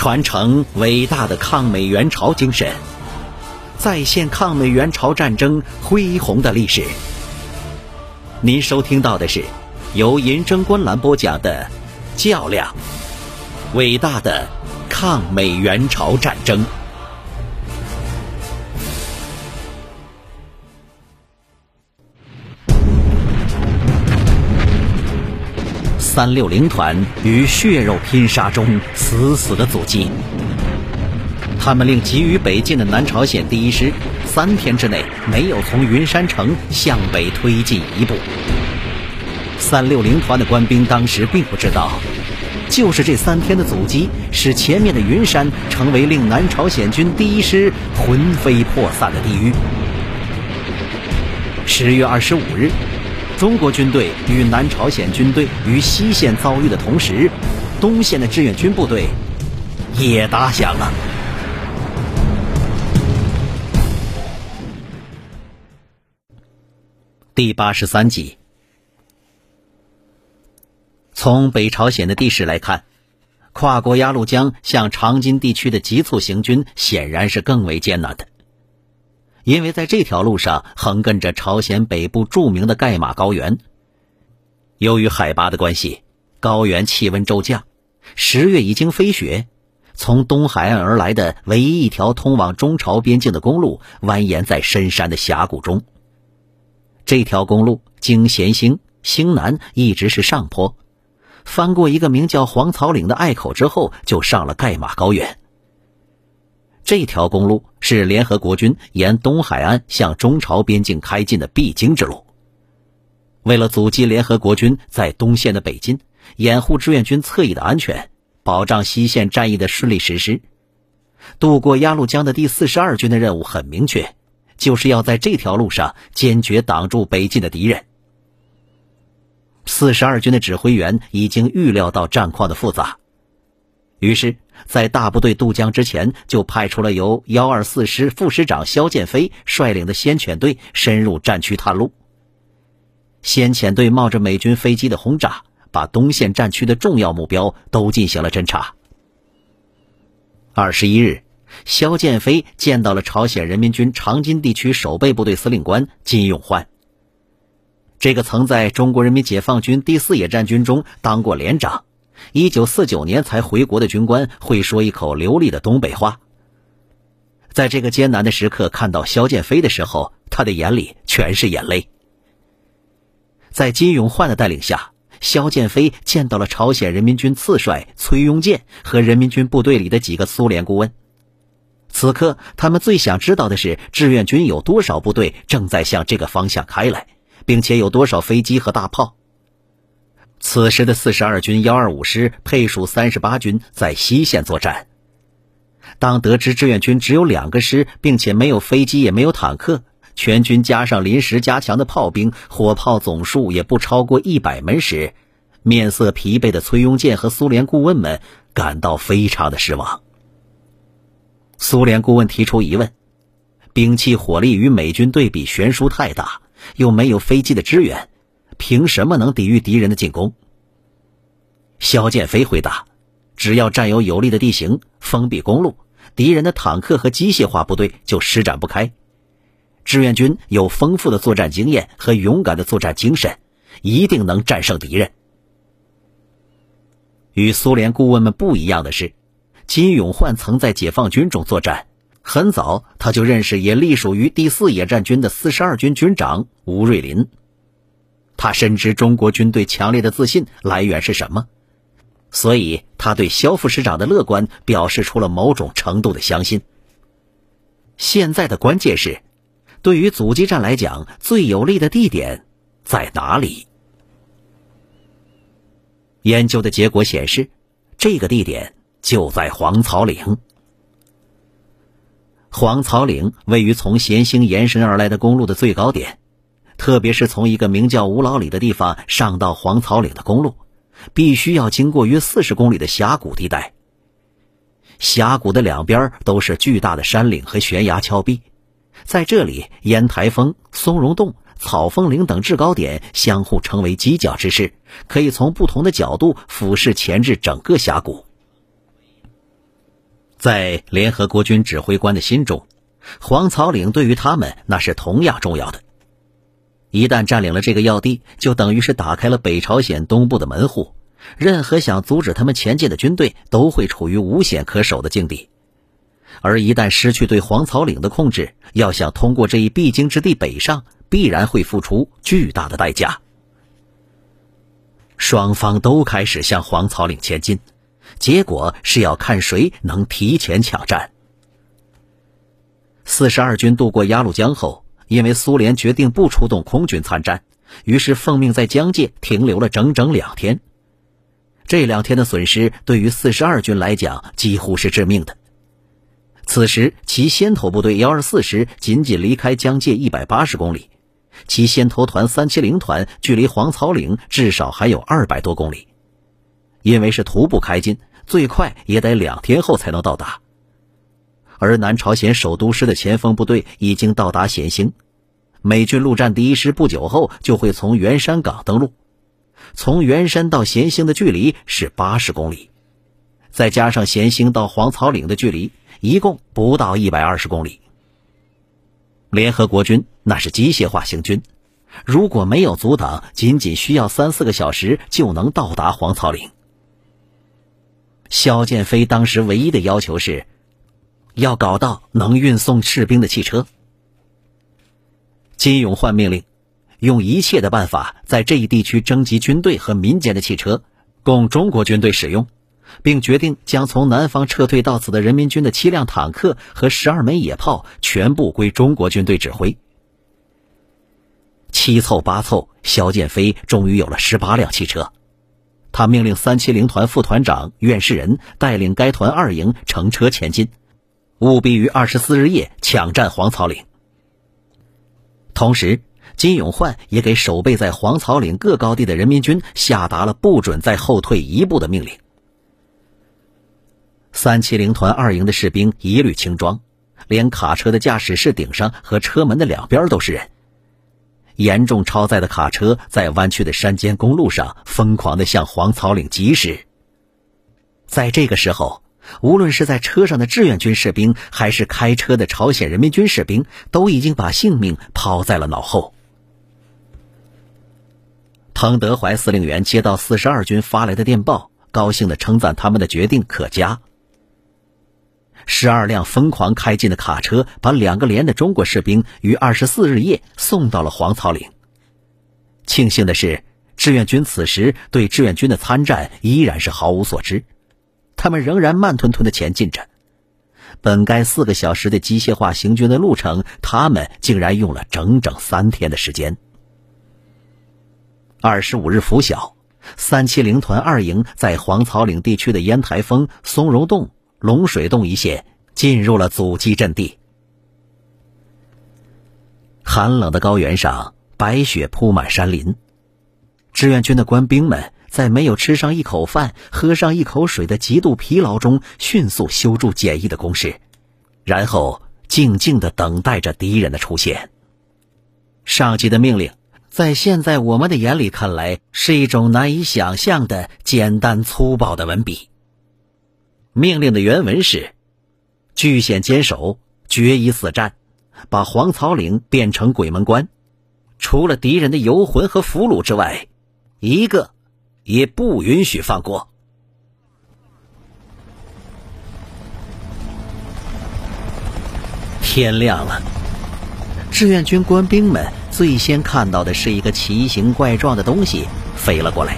传承伟大的抗美援朝精神，再现抗美援朝战争恢宏的历史。您收听到的是由银针观澜播讲的《较量：伟大的抗美援朝战争》。三六零团于血肉拼杀中死死的阻击，他们令急于北进的南朝鲜第一师三天之内没有从云山城向北推进一步。三六零团的官兵当时并不知道，就是这三天的阻击，使前面的云山成为令南朝鲜军第一师魂飞魄散的地狱。十月二十五日。中国军队与南朝鲜军队于西线遭遇的同时，东线的志愿军部队也打响了。第八十三集，从北朝鲜的地势来看，跨过鸭绿江向长津地区的急促行军显然是更为艰难的。因为在这条路上横亘着朝鲜北部著名的盖马高原。由于海拔的关系，高原气温骤降，十月已经飞雪。从东海岸而来的唯一一条通往中朝边境的公路蜿蜒在深山的峡谷中。这条公路经咸兴、兴南，一直是上坡，翻过一个名叫黄草岭的隘口之后，就上了盖马高原。这条公路是联合国军沿东海岸向中朝边境开进的必经之路。为了阻击联合国军在东线的北进，掩护志愿军侧翼的安全，保障西线战役的顺利实施，渡过鸭绿江的第四十二军的任务很明确，就是要在这条路上坚决挡住北进的敌人。四十二军的指挥员已经预料到战况的复杂。于是，在大部队渡江之前，就派出了由幺二四师副师长肖剑飞率领的先遣队深入战区探路。先遣队冒着美军飞机的轰炸，把东线战区的重要目标都进行了侦察。二十一日，肖剑飞见到了朝鲜人民军长津地区守备部队司令官金永焕。这个曾在中国人民解放军第四野战军中当过连长。一九四九年才回国的军官会说一口流利的东北话。在这个艰难的时刻，看到肖剑飞的时候，他的眼里全是眼泪。在金永焕的带领下，肖剑飞见到了朝鲜人民军次帅崔庸健和人民军部队里的几个苏联顾问。此刻，他们最想知道的是志愿军有多少部队正在向这个方向开来，并且有多少飞机和大炮。此时的四十二军幺二五师配属三十八军，在西线作战。当得知志愿军只有两个师，并且没有飞机也没有坦克，全军加上临时加强的炮兵，火炮总数也不超过一百门时，面色疲惫的崔庸健和苏联顾问们感到非常的失望。苏联顾问提出疑问：兵器火力与美军对比悬殊太大，又没有飞机的支援。凭什么能抵御敌人的进攻？肖剑飞回答：“只要占有有利的地形，封闭公路，敌人的坦克和机械化部队就施展不开。志愿军有丰富的作战经验和勇敢的作战精神，一定能战胜敌人。”与苏联顾问们不一样的是，金永焕曾在解放军中作战，很早他就认识也隶属于第四野战军的四十二军军长吴瑞林。他深知中国军队强烈的自信来源是什么，所以他对肖副师长的乐观表示出了某种程度的相信。现在的关键是，对于阻击战来讲，最有利的地点在哪里？研究的结果显示，这个地点就在黄草岭。黄草岭位于从咸兴延伸而来的公路的最高点。特别是从一个名叫吴老里的地方上到黄草岭的公路，必须要经过约四十公里的峡谷地带。峡谷的两边都是巨大的山岭和悬崖峭壁，在这里，烟台峰、松茸洞、草峰岭等制高点相互成为犄角之势，可以从不同的角度俯视前至整个峡谷。在联合国军指挥官的心中，黄草岭对于他们那是同样重要的。一旦占领了这个要地，就等于是打开了北朝鲜东部的门户，任何想阻止他们前进的军队都会处于无险可守的境地。而一旦失去对黄草岭的控制，要想通过这一必经之地北上，必然会付出巨大的代价。双方都开始向黄草岭前进。结果是要看谁能提前抢占。四十二军渡过鸭绿江后，因为苏联决定不出动空军参战，于是奉命在江界停留了整整两天。这两天的损失对于四十二军来讲几乎是致命的。此时，其先头部队幺二四师仅仅离开江界一百八十公里，其先头团三七零团距离黄草岭至少还有二百多公里。因为是徒步开进，最快也得两天后才能到达。而南朝鲜首都师的前锋部队已经到达咸兴，美军陆战第一师不久后就会从元山港登陆。从元山到咸兴的距离是八十公里，再加上咸兴到黄草岭的距离，一共不到一百二十公里。联合国军那是机械化行军，如果没有阻挡，仅仅需要三四个小时就能到达黄草岭。肖剑飞当时唯一的要求是，要搞到能运送士兵的汽车。金永焕命令，用一切的办法在这一地区征集军队和民间的汽车，供中国军队使用，并决定将从南方撤退到此的人民军的七辆坦克和十二门野炮全部归中国军队指挥。七凑八凑，肖剑飞终于有了十八辆汽车。他命令三七零团副团长苑世仁带领该团二营乘车前进，务必于二十四日夜抢占黄草岭。同时，金永焕也给守备在黄草岭各高地的人民军下达了不准再后退一步的命令。三七零团二营的士兵一律轻装，连卡车的驾驶室顶上和车门的两边都是人。严重超载的卡车在弯曲的山间公路上疯狂地向黄草岭疾驶。在这个时候，无论是在车上的志愿军士兵，还是开车的朝鲜人民军士兵，都已经把性命抛在了脑后。彭德怀司令员接到四十二军发来的电报，高兴地称赞他们的决定可嘉。十二辆疯狂开进的卡车，把两个连的中国士兵于二十四日夜送到了黄草岭。庆幸的是，志愿军此时对志愿军的参战依然是毫无所知，他们仍然慢吞吞的前进着。本该四个小时的机械化行军的路程，他们竟然用了整整三天的时间。二十五日拂晓，三七零团二营在黄草岭地区的烟台峰、松茸洞。龙水洞一线进入了阻击阵地。寒冷的高原上，白雪铺满山林。志愿军的官兵们在没有吃上一口饭、喝上一口水的极度疲劳中，迅速修筑简易的工事，然后静静的等待着敌人的出现。上级的命令，在现在我们的眼里看来，是一种难以想象的简单粗暴的文笔。命令的原文是：据险坚守，决一死战，把黄草岭变成鬼门关。除了敌人的游魂和俘虏之外，一个也不允许放过。天亮了，志愿军官兵们最先看到的是一个奇形怪状的东西飞了过来。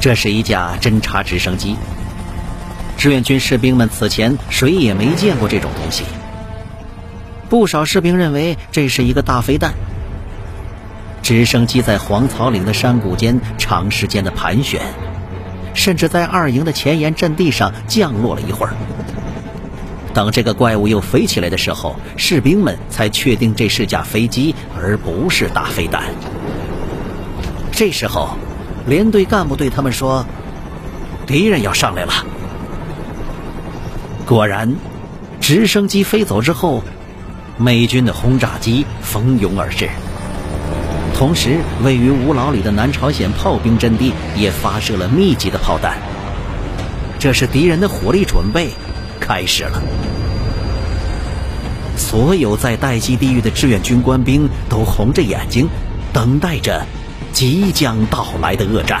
这是一架侦察直升机。志愿军士兵们此前谁也没见过这种东西。不少士兵认为这是一个大飞弹。直升机在黄草岭的山谷间长时间的盘旋，甚至在二营的前沿阵地上降落了一会儿。等这个怪物又飞起来的时候，士兵们才确定这是架飞机，而不是大飞弹。这时候，连队干部对他们说：“敌人要上来了。”果然，直升机飞走之后，美军的轰炸机蜂拥而至。同时位于五老里的南朝鲜炮兵阵地也发射了密集的炮弹。这是敌人的火力准备开始了。所有在待机地域的志愿军官兵都红着眼睛等待着即将到来的恶战。